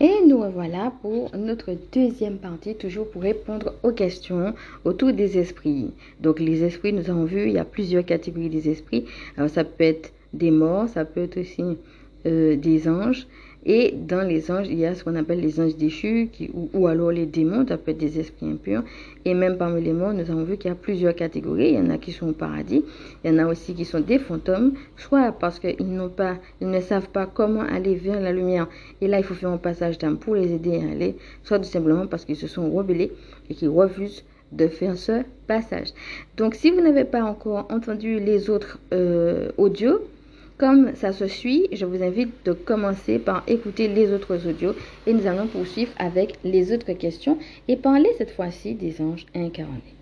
Et nous revoilà pour notre deuxième partie, toujours pour répondre aux questions autour des esprits. Donc les esprits, nous avons vu, il y a plusieurs catégories des esprits. Alors ça peut être des morts, ça peut être aussi euh, des anges. Et dans les anges, il y a ce qu'on appelle les anges déchus, ou, alors les démons, ça peut être des esprits impurs. Et même parmi les morts, nous avons vu qu'il y a plusieurs catégories. Il y en a qui sont au paradis, il y en a aussi qui sont des fantômes, soit parce qu'ils ne savent pas comment aller vers la lumière. Et là, il faut faire un passage d'âme pour les aider à aller, soit tout simplement parce qu'ils se sont rebellés et qu'ils refusent de faire ce passage. Donc, si vous n'avez pas encore entendu les autres euh, audios, comme ça se suit, je vous invite de commencer par écouter les autres audios et nous allons poursuivre avec les autres questions et parler cette fois-ci des anges incarnés.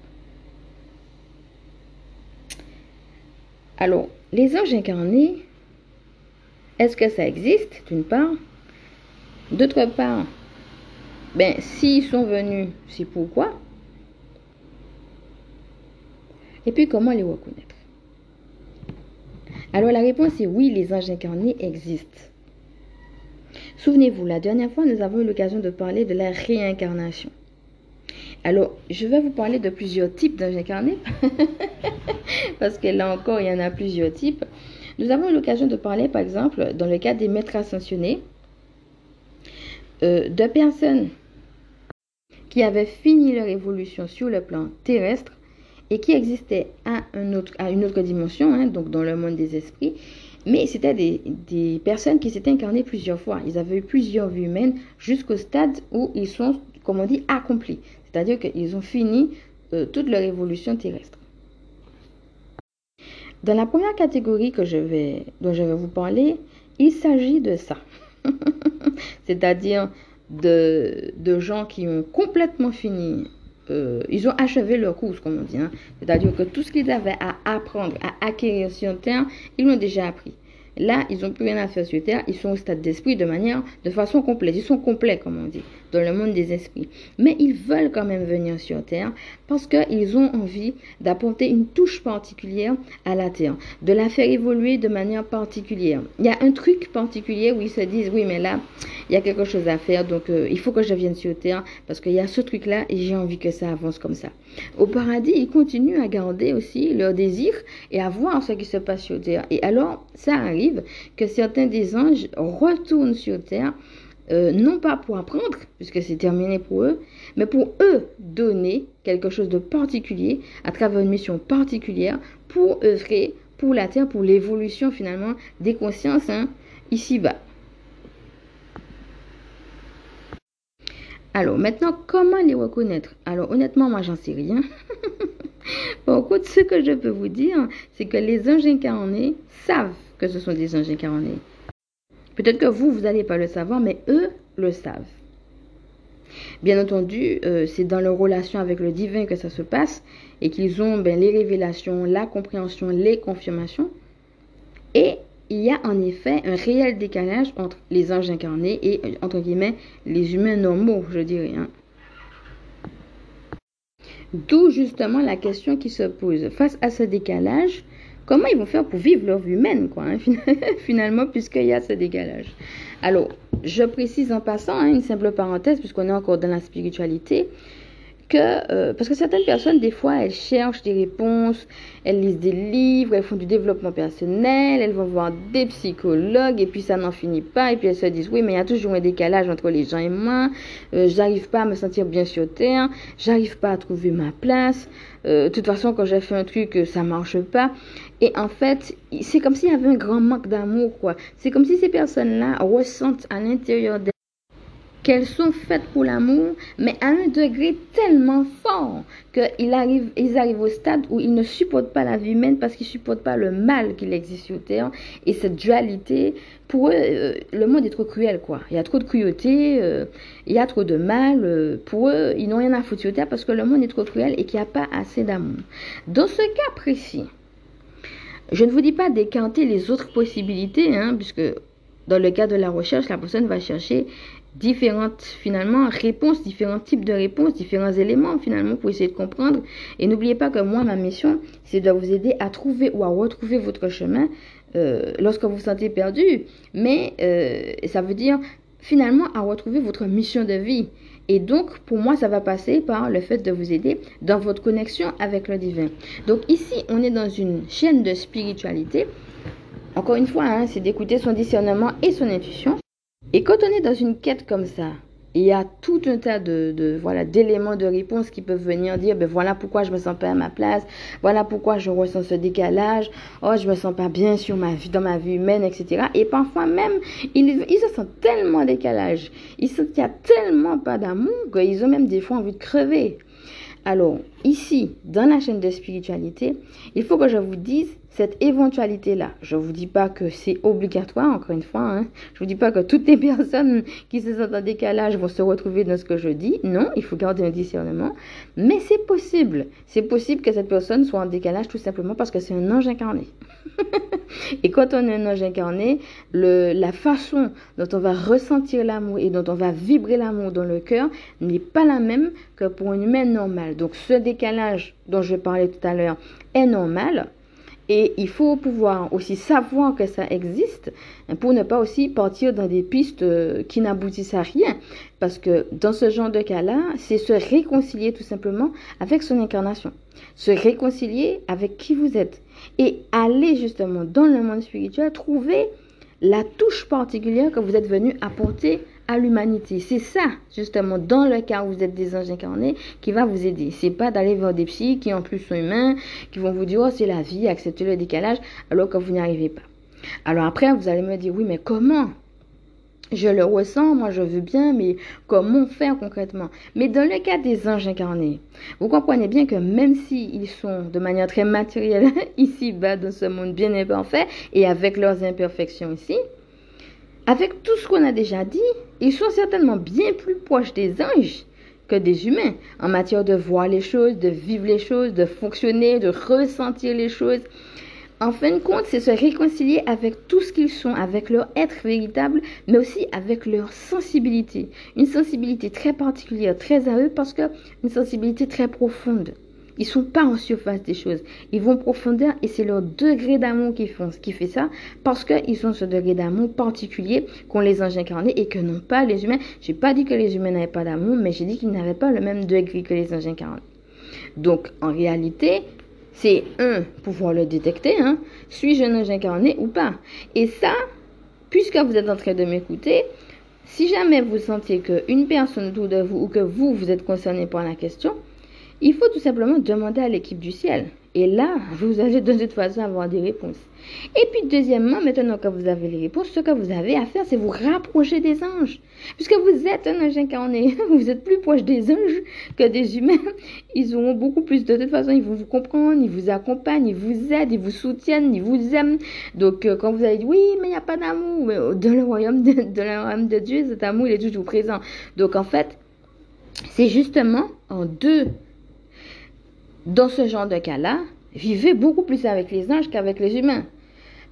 Alors, les anges incarnés, est-ce que ça existe d'une part? D'autre part, ben, s'ils sont venus, c'est pourquoi? Et puis, comment les reconnaître? Alors la réponse est oui, les anges incarnés existent. Souvenez-vous, la dernière fois, nous avons eu l'occasion de parler de la réincarnation. Alors, je vais vous parler de plusieurs types d'anges incarnés, parce que là encore, il y en a plusieurs types. Nous avons eu l'occasion de parler, par exemple, dans le cas des maîtres ascensionnés, euh, de personnes qui avaient fini leur évolution sur le plan terrestre et qui existait à, une autre dimension, hein, donc dans le monde des esprits. Mais c'était des, personnes qui s'étaient incarnées plusieurs fois. Ils avaient eu plusieurs vies humaines jusqu'au stade où ils sont, comme on dit, accomplis. C'est-à-dire qu'ils ont fini euh, toute leur évolution terrestre. Dans la première catégorie que je vais, dont je vais vous parler, il s'agit de ça. C'est-à-dire de gens qui ont complètement fini euh, ils ont achevé leur course, comme on dit. Hein. C'est-à-dire que tout ce qu'ils avaient à apprendre, à acquérir sur Terre, ils l'ont déjà appris. Là, ils n'ont plus rien à faire sur Terre, ils sont au stade d'esprit de manière, de façon complète. Ils sont complets, comme on dit, dans le monde des esprits. Mais ils veulent quand même venir sur Terre parce qu'ils ont envie d'apporter une touche particulière à la Terre, de la faire évoluer de manière particulière. Il y a un truc particulier où ils se disent, oui, mais là, il y a quelque chose à faire, donc euh, il faut que je vienne sur Terre parce qu'il y a ce truc-là et j'ai envie que ça avance comme ça. Au paradis, ils continuent à garder aussi leur désir et à voir ce qui se passe sur Terre. Et alors, ça arrive que certains des anges retournent sur Terre euh, non pas pour apprendre, puisque c'est terminé pour eux, mais pour eux donner quelque chose de particulier à travers une mission particulière pour œuvrer pour la Terre, pour l'évolution finalement des consciences hein, ici-bas. Alors maintenant, comment les reconnaître? Alors honnêtement, moi j'en sais rien. Par contre, ce que je peux vous dire, c'est que les anges incarnés savent que ce sont des anges incarnés. Peut-être que vous, vous n'allez pas le savoir, mais eux le savent. Bien entendu, euh, c'est dans leur relation avec le divin que ça se passe et qu'ils ont ben, les révélations, la compréhension, les confirmations. Et il y a en effet un réel décalage entre les anges incarnés et, entre guillemets, les humains normaux, je dirais. Hein. D'où justement la question qui se pose. Face à ce décalage, comment ils vont faire pour vivre leur vie humaine, quoi, hein, finalement, puisqu'il y a ce décalage? Alors, je précise en passant, hein, une simple parenthèse, puisqu'on est encore dans la spiritualité, que, euh, parce que certaines personnes, des fois, elles cherchent des réponses, elles lisent des livres, elles font du développement personnel, elles vont voir des psychologues, et puis ça n'en finit pas, et puis elles se disent, oui, mais il y a toujours un décalage entre les gens et moi, euh, j'arrive pas à me sentir bien sur Terre, j'arrive pas à trouver ma place, euh, de toute façon, quand j'ai fait un truc, ça marche pas. Et en fait, c'est comme s'il y avait un grand manque d'amour, quoi. C'est comme si ces personnes-là ressentent à l'intérieur d'elles qu'elles sont faites pour l'amour, mais à un degré tellement fort qu'ils arrivent, ils arrivent au stade où ils ne supportent pas la vie humaine parce qu'ils ne supportent pas le mal qu'il existe sur Terre. Et cette dualité, pour eux, euh, le monde est trop cruel, quoi. Il y a trop de cruauté, euh, il y a trop de mal. Euh, pour eux, ils n'ont rien à foutre sur Terre parce que le monde est trop cruel et qu'il n'y a pas assez d'amour. Dans ce cas précis, je ne vous dis pas d'écarter les autres possibilités, hein, puisque dans le cas de la recherche, la personne va chercher différentes finalement réponses, différents types de réponses, différents éléments finalement pour essayer de comprendre. Et n'oubliez pas que moi, ma mission, c'est de vous aider à trouver ou à retrouver votre chemin euh, lorsque vous vous sentez perdu. Mais euh, ça veut dire finalement à retrouver votre mission de vie. Et donc, pour moi, ça va passer par le fait de vous aider dans votre connexion avec le divin. Donc ici, on est dans une chaîne de spiritualité. Encore une fois, hein, c'est d'écouter son discernement et son intuition. Et quand on est dans une quête comme ça, il y a tout un tas de, voilà d'éléments de réponse qui peuvent venir dire ben voilà pourquoi je me sens pas à ma place voilà pourquoi je ressens ce décalage oh je me sens pas bien sur ma vie dans ma vie humaine etc et parfois même ils, ils se sentent tellement décalage ils sentent qu'il y a tellement pas d'amour qu'ils ont même des fois envie de crever. Alors ici dans la chaîne de spiritualité il faut que je vous dise cette éventualité-là. Je ne vous dis pas que c'est obligatoire, encore une fois. Hein. Je ne vous dis pas que toutes les personnes qui se sentent en décalage vont se retrouver dans ce que je dis. Non, il faut garder un discernement. Mais c'est possible. C'est possible que cette personne soit en décalage tout simplement parce que c'est un ange incarné. et quand on est un ange incarné, la façon dont on va ressentir l'amour et dont on va vibrer l'amour dans le cœur n'est pas la même que pour une humaine normale. Donc ce décalage dont je parlais tout à l'heure est normal et il faut pouvoir aussi savoir que ça existe pour ne pas aussi partir dans des pistes euh, qui n'aboutissent à rien. Parce que dans ce genre de cas-là, c'est se réconcilier tout simplement avec son incarnation. Se réconcilier avec qui vous êtes. Et aller justement dans le monde spirituel, trouver la touche particulière que vous êtes venu apporter à l'humanité. C'est ça, justement, dans le cas où vous êtes des anges incarnés, qui va vous aider. C'est pas d'aller voir des psys qui en plus sont humains, qui vont vous dire, oh, c'est la vie, acceptez le décalage, alors que vous n'y arrivez pas. Alors après, vous allez me dire, oui, mais comment? Je le ressens, moi je veux bien, mais comment faire concrètement? Mais dans le cas des anges incarnés, vous comprenez bien que même s'ils sont de manière très matérielle ici-bas dans ce monde bien imparfait et avec leurs imperfections ici, avec tout ce qu'on a déjà dit, ils sont certainement bien plus proches des anges que des humains en matière de voir les choses, de vivre les choses, de fonctionner, de ressentir les choses. En fin de compte, c'est se réconcilier avec tout ce qu'ils sont, avec leur être véritable, mais aussi avec leur sensibilité. Une sensibilité très particulière, très à eux, parce que une sensibilité très profonde. Ils sont pas en surface des choses. Ils vont profondeur et c'est leur degré d'amour qui, font, qui fait ça parce qu'ils ont ce degré d'amour particulier qu'ont les anges incarnés et que n'ont pas les humains. J'ai pas dit que les humains n'avaient pas d'amour, mais j'ai dit qu'ils n'avaient pas le même degré que les anges incarnés. Donc, en réalité, c'est un, pouvoir le détecter, hein. Suis-je un ange incarné ou pas? Et ça, puisque vous êtes en train de m'écouter, si jamais vous sentiez qu'une personne autour de vous ou que vous, vous êtes concerné par la question, il faut tout simplement demander à l'équipe du ciel. Et là, vous allez de toute façon avoir des réponses. Et puis, deuxièmement, maintenant que vous avez les réponses, ce que vous avez à faire, c'est vous rapprocher des anges. Puisque vous êtes un ange incarné, vous êtes plus proche des anges que des humains. Ils auront beaucoup plus de toute façon, ils vont vous comprendre, ils vous accompagnent, ils vous aident, ils vous soutiennent, ils vous aiment. Donc, euh, quand vous allez dire, oui, mais il n'y a pas d'amour, dans le royaume de, de, le royaume de Dieu, cet amour, il est toujours présent. Donc, en fait, c'est justement en deux dans ce genre de cas-là, vivez beaucoup plus avec les anges qu'avec les humains.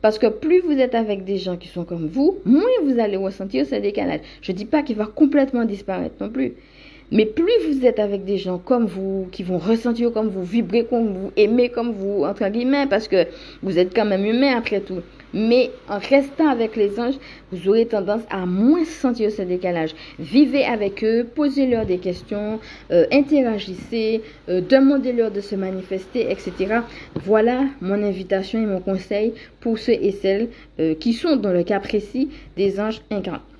Parce que plus vous êtes avec des gens qui sont comme vous, moins vous allez ressentir ce décalage. Je ne dis pas qu'il va complètement disparaître non plus. Mais plus vous êtes avec des gens comme vous, qui vont ressentir comme vous, vibrer comme vous, aimer comme vous, entre guillemets, parce que vous êtes quand même humain après tout. Mais en restant avec les anges, vous aurez tendance à moins sentir ce décalage. Vivez avec eux, posez-leur des questions, euh, interagissez, euh, demandez-leur de se manifester, etc. Voilà mon invitation et mon conseil pour ceux et celles euh, qui sont dans le cas précis des anges incarnés.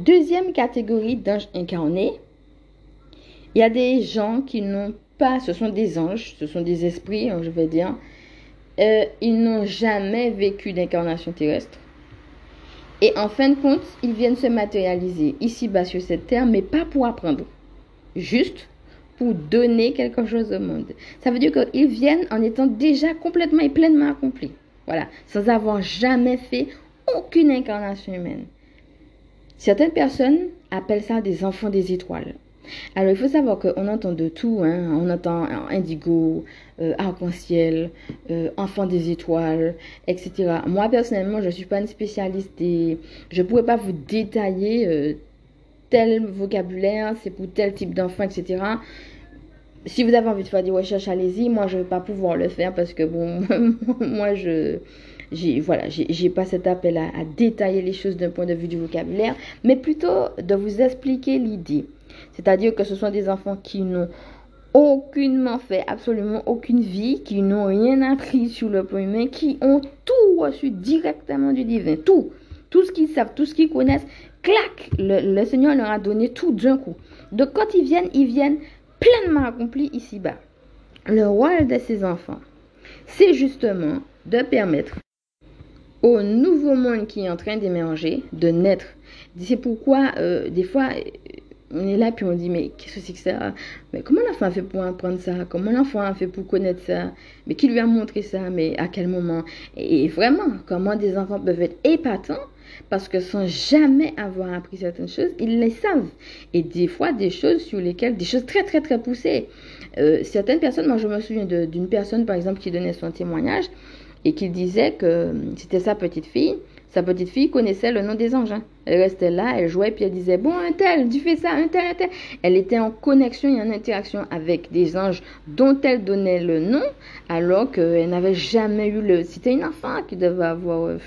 Deuxième catégorie d'anges incarnés, il y a des gens qui n'ont pas, ce sont des anges, ce sont des esprits, hein, je vais dire, euh, ils n'ont jamais vécu d'incarnation terrestre. Et en fin de compte, ils viennent se matérialiser ici-bas sur cette terre, mais pas pour apprendre. Juste pour donner quelque chose au monde. Ça veut dire qu'ils viennent en étant déjà complètement et pleinement accomplis. Voilà, sans avoir jamais fait aucune incarnation humaine. Certaines personnes appellent ça des enfants des étoiles. Alors, il faut savoir qu'on entend de tout. Hein. On entend indigo, euh, arc-en-ciel, euh, enfant des étoiles, etc. Moi, personnellement, je ne suis pas une spécialiste et je ne pourrais pas vous détailler euh, tel vocabulaire, c'est pour tel type d'enfant, etc. Si vous avez envie de faire des recherches, allez-y. Moi, je ne vais pas pouvoir le faire parce que, bon, moi, je j'ai voilà, j'ai pas cet appel à, à détailler les choses d'un point de vue du vocabulaire, mais plutôt de vous expliquer l'idée. C'est-à-dire que ce sont des enfants qui n'ont aucunement fait absolument aucune vie, qui n'ont rien appris sur le plan humain, qui ont tout reçu directement du divin, tout, tout ce qu'ils savent, tout ce qu'ils connaissent, clac, le, Seigneur leur a donné tout d'un coup. Donc quand ils viennent, ils viennent pleinement accomplis ici-bas. Le rôle de ces enfants, c'est justement de permettre au nouveau monde qui est en train d'émerger de naître. C'est pourquoi, euh, des fois, on est là puis on dit mais qu'est-ce que c'est que ça? Mais comment l'enfant a fait pour apprendre ça? Comment l'enfant a fait pour connaître ça? Mais qui lui a montré ça? Mais à quel moment? Et vraiment, comment des enfants peuvent être épatants parce que sans jamais avoir appris certaines choses, ils les savent. Et des fois, des choses sur lesquelles, des choses très très très poussées. Euh, certaines personnes, moi je me souviens d'une personne par exemple qui donnait son témoignage et qui disait que c'était sa petite fille sa petite fille connaissait le nom des anges. Hein. Elle restait là, elle jouait, puis elle disait Bon, un tel, tu fais ça, un tel, un tel. Elle était en connexion et en interaction avec des anges dont elle donnait le nom, alors qu'elle n'avait jamais eu le. C'était une enfant qui devait avoir euh,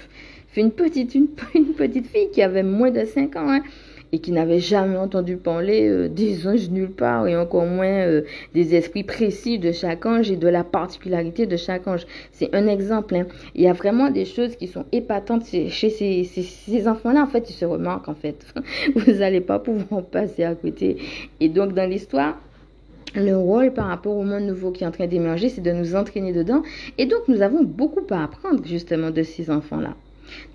fait une petite, une, petite fille qui avait moins de 5 ans. Hein et qui n'avait jamais entendu parler euh, des anges nulle part et encore moins euh, des esprits précis de chaque ange et de la particularité de chaque ange. C'est un exemple. Hein. Il y a vraiment des choses qui sont épatantes chez ces, ces, enfants-là. En fait, ils se remarquent en fait. Vous n'allez pas pouvoir passer à côté. Et donc dans l'histoire, le rôle par rapport au monde nouveau qui est en train d'émerger, c'est de nous entraîner dedans. Et donc, nous avons beaucoup à apprendre justement de ces enfants-là.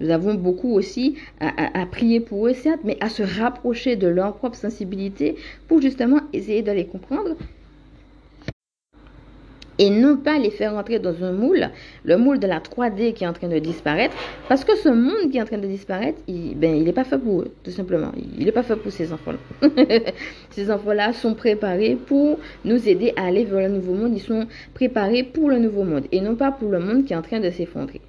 Nous avons beaucoup aussi à, prier pour eux, certes, mais à se rapprocher de leur propre sensibilité pour justement essayer de les comprendre et non pas les faire entrer dans un moule, le moule de la 3D qui est en train de disparaître, parce que ce monde qui est en train de disparaître, il ben, n'est pas fait pour eux, tout simplement. Il n'est pas fait pour ces enfants-là. ces enfants-là sont préparés pour nous aider à aller vers le nouveau monde. Ils sont préparés pour le nouveau monde et non pas pour le monde qui est en train de s'effondrer.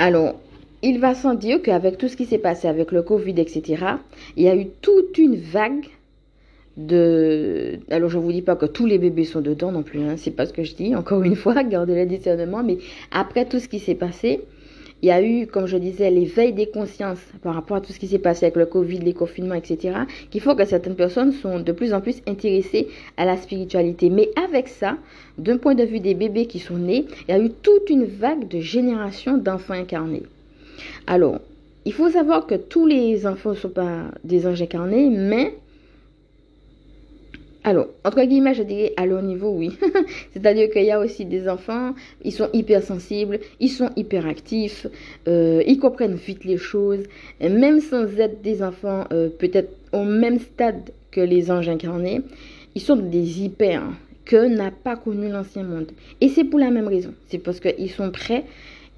Alors, il va sans dire qu'avec tout ce qui s'est passé avec le Covid, etc., il y a eu toute une vague de... Alors, je ne vous dis pas que tous les bébés sont dedans non plus, hein, c'est pas ce que je dis, encore une fois, gardez le discernement, mais après tout ce qui s'est passé, il y a eu, comme je disais, l'éveil des consciences par rapport à tout ce qui s'est passé avec le Covid, les confinements, etc., qui font que certaines personnes sont de plus en plus intéressées à la spiritualité. Mais avec ça, d'un point de vue des bébés qui sont nés, il y a eu toute une vague de générations d'enfants incarnés. Alors, il faut savoir que tous les enfants ne sont pas des anges incarnés, mais alors, entre guillemets, je dirais à leur niveau, oui. C'est-à-dire qu'il y a aussi des enfants, ils sont hypersensibles, ils sont hyperactifs, euh, ils comprennent vite les choses, même sans être des enfants euh, peut-être au même stade que les anges incarnés, ils sont des hyper que n'a pas connu l'ancien monde. Et c'est pour la même raison. C'est parce qu'ils sont prêts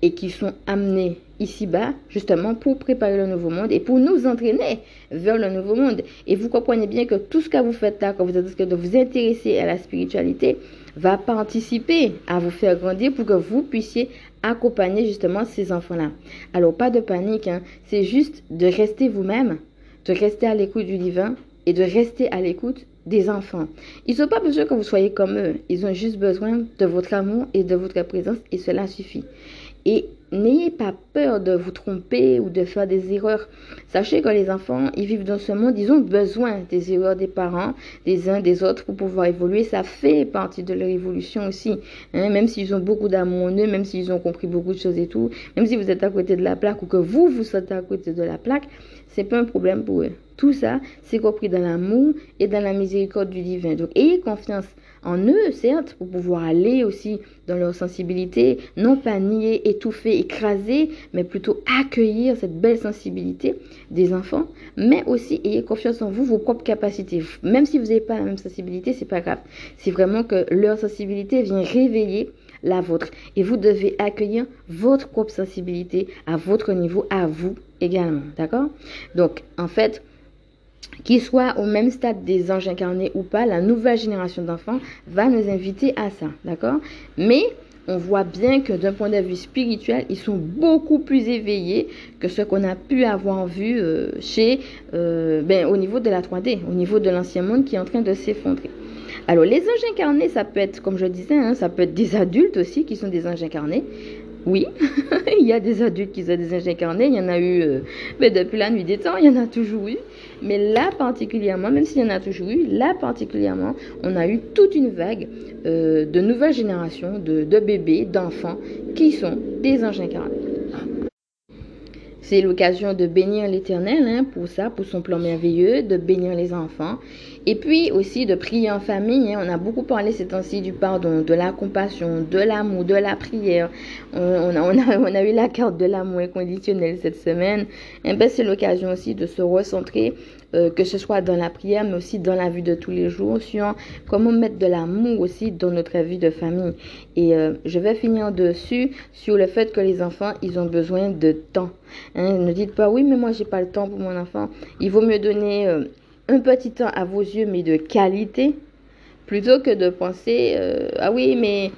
et qui sont amenés ici-bas, justement, pour préparer le nouveau monde et pour nous entraîner vers le nouveau monde. Et vous comprenez bien que tout ce que vous faites là, quand vous êtes de vous intéresser à la spiritualité, va participer à vous faire grandir pour que vous puissiez accompagner justement ces enfants-là. Alors, pas de panique, hein. c'est juste de rester vous-même, de rester à l'écoute du divin et de rester à l'écoute des enfants. Ils n'ont pas besoin que vous soyez comme eux. Ils ont juste besoin de votre amour et de votre présence et cela suffit. Et n'ayez pas peur de vous tromper ou de faire des erreurs. Sachez que les enfants, ils vivent dans ce monde, ils ont besoin des erreurs des parents, des uns des autres pour pouvoir évoluer. Ça fait partie de leur évolution aussi. Hein. Même s'ils ont beaucoup d'amour en eux, même s'ils ont compris beaucoup de choses et tout, même si vous êtes à côté de la plaque ou que vous, vous êtes à côté de la plaque, c'est pas un problème pour eux. Tout ça, c'est compris dans l'amour et dans la miséricorde du divin. Donc, ayez confiance en eux, certes, pour pouvoir aller aussi dans leur sensibilité, non pas nier, étouffer, écraser, mais plutôt accueillir cette belle sensibilité des enfants, mais aussi ayez confiance en vous, vos propres capacités. Même si vous n'avez pas la même sensibilité, c'est pas grave. C'est vraiment que leur sensibilité vient réveiller la vôtre. Et vous devez accueillir votre propre sensibilité à votre niveau, à vous également. D'accord? Donc, en fait, qu'ils soient au même stade des anges incarnés ou pas, la nouvelle génération d'enfants va nous inviter à ça, d'accord? Mais on voit bien que d'un point de vue spirituel, ils sont beaucoup plus éveillés que ce qu'on a pu avoir vu euh, chez, euh, ben, au niveau de la 3D, au niveau de l'ancien monde qui est en train de s'effondrer. Alors les anges incarnés, ça peut être, comme je disais, hein, ça peut être des adultes aussi qui sont des anges incarnés, Oui, il y a des adultes qui ont des anges incarnés, il y en a eu euh, mais depuis la nuit des temps, il y en a toujours eu. Mais là particulièrement, même s'il y en a toujours eu, là particulièrement, on a eu toute une vague euh, de nouvelles générations de, bébés, d'enfants qui sont des incarnés. C'est l'occasion de bénir l'Éternel hein, pour ça, pour son plan merveilleux, de bénir les enfants. Et puis aussi de prier en famille. Hein. On a beaucoup parlé ces temps-ci du pardon, de la compassion, de l'amour, de la prière. On, a, eu la carte de l'amour inconditionnel cette semaine. Eh ben, c'est l'occasion aussi de se recentrer euh, que ce soit dans la prière, mais aussi dans la vie de tous les jours, sur comment mettre de l'amour aussi dans notre vie de famille. Et euh, je vais finir dessus sur le fait que les enfants, ils ont besoin de temps. Hein, ne dites pas oui, mais moi j'ai pas le temps pour mon enfant. Il vaut mieux donner euh, un petit temps à vos yeux, mais de qualité, plutôt que de penser ah oui, mais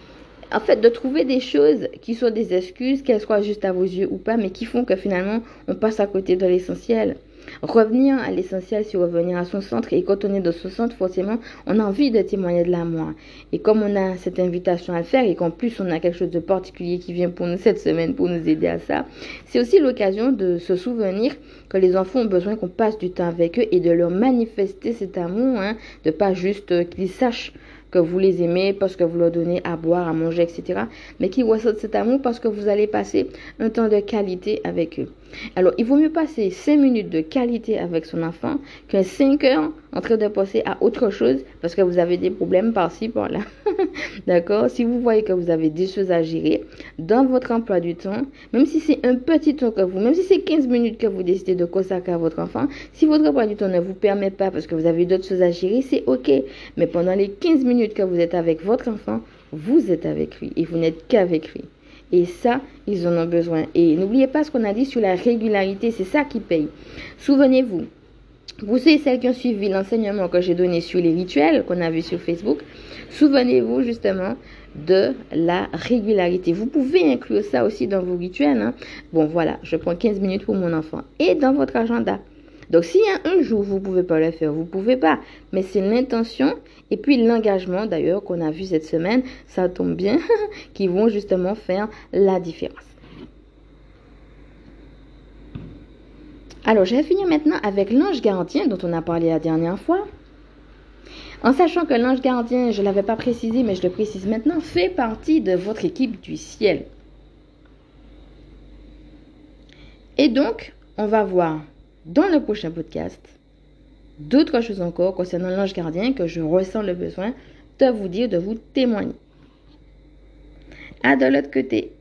en fait, de trouver des choses qui sont des excuses, qu'elles soient juste à vos yeux ou pas, mais qui font que finalement, on passe à côté de l'essentiel. Revenir à l'essentiel, c'est revenir à son centre. Et quand on est dans son centre, forcément, on a envie de témoigner de l'amour. Et comme on a cette invitation à faire et qu'en plus on a quelque chose de particulier qui vient pour nous cette semaine pour nous aider à ça, c'est aussi l'occasion de se souvenir que les enfants ont besoin qu'on passe du temps avec eux et de leur manifester cet amour, hein, de pas juste qu'ils sachent que vous les aimez parce que vous leur donnez à boire, à manger, etc. Mais qu'ils ressentent cet amour parce que vous allez passer un temps de qualité avec eux. Alors, il vaut mieux passer 5 minutes de qualité avec son enfant que 5 heures en train de passer à autre chose parce que vous avez des problèmes par-ci, par-là. D'accord? Si vous voyez que vous avez des choses à gérer dans votre emploi du temps, même si c'est un petit temps que vous, même si c'est 15 minutes que vous décidez de consacrer à votre enfant, si votre emploi du temps ne vous permet pas parce que vous avez d'autres choses à gérer, c'est OK. Mais pendant les 15 minutes que vous êtes avec votre enfant, vous êtes avec lui et vous n'êtes qu'avec lui. Et ça, ils en ont besoin. Et n'oubliez pas ce qu'on a dit sur la régularité, c'est ça qui paye. Souvenez-vous, vous savez, celles qui ont suivi l'enseignement que j'ai donné sur les rituels qu'on a vu sur Facebook, souvenez-vous justement de la régularité. Vous pouvez inclure ça aussi dans vos rituels. Hein. Bon, voilà, je prends 15 minutes pour mon enfant. Et dans votre agenda. Donc, s'il y a un jour, vous ne pouvez pas le faire, vous ne pouvez pas. Mais c'est l'intention et puis l'engagement, d'ailleurs, qu'on a vu cette semaine, ça tombe bien, qui vont justement faire la différence. Alors, je vais finir maintenant avec l'ange gardien dont on a parlé la dernière fois. En sachant que l'ange gardien, je ne l'avais pas précisé, mais je le précise maintenant, fait partie de votre équipe du ciel. Et donc, on va voir dans le prochain podcast d'autres choses encore concernant l'ange gardien que je ressens le besoin de vous dire, de vous témoigner. À de l'autre côté,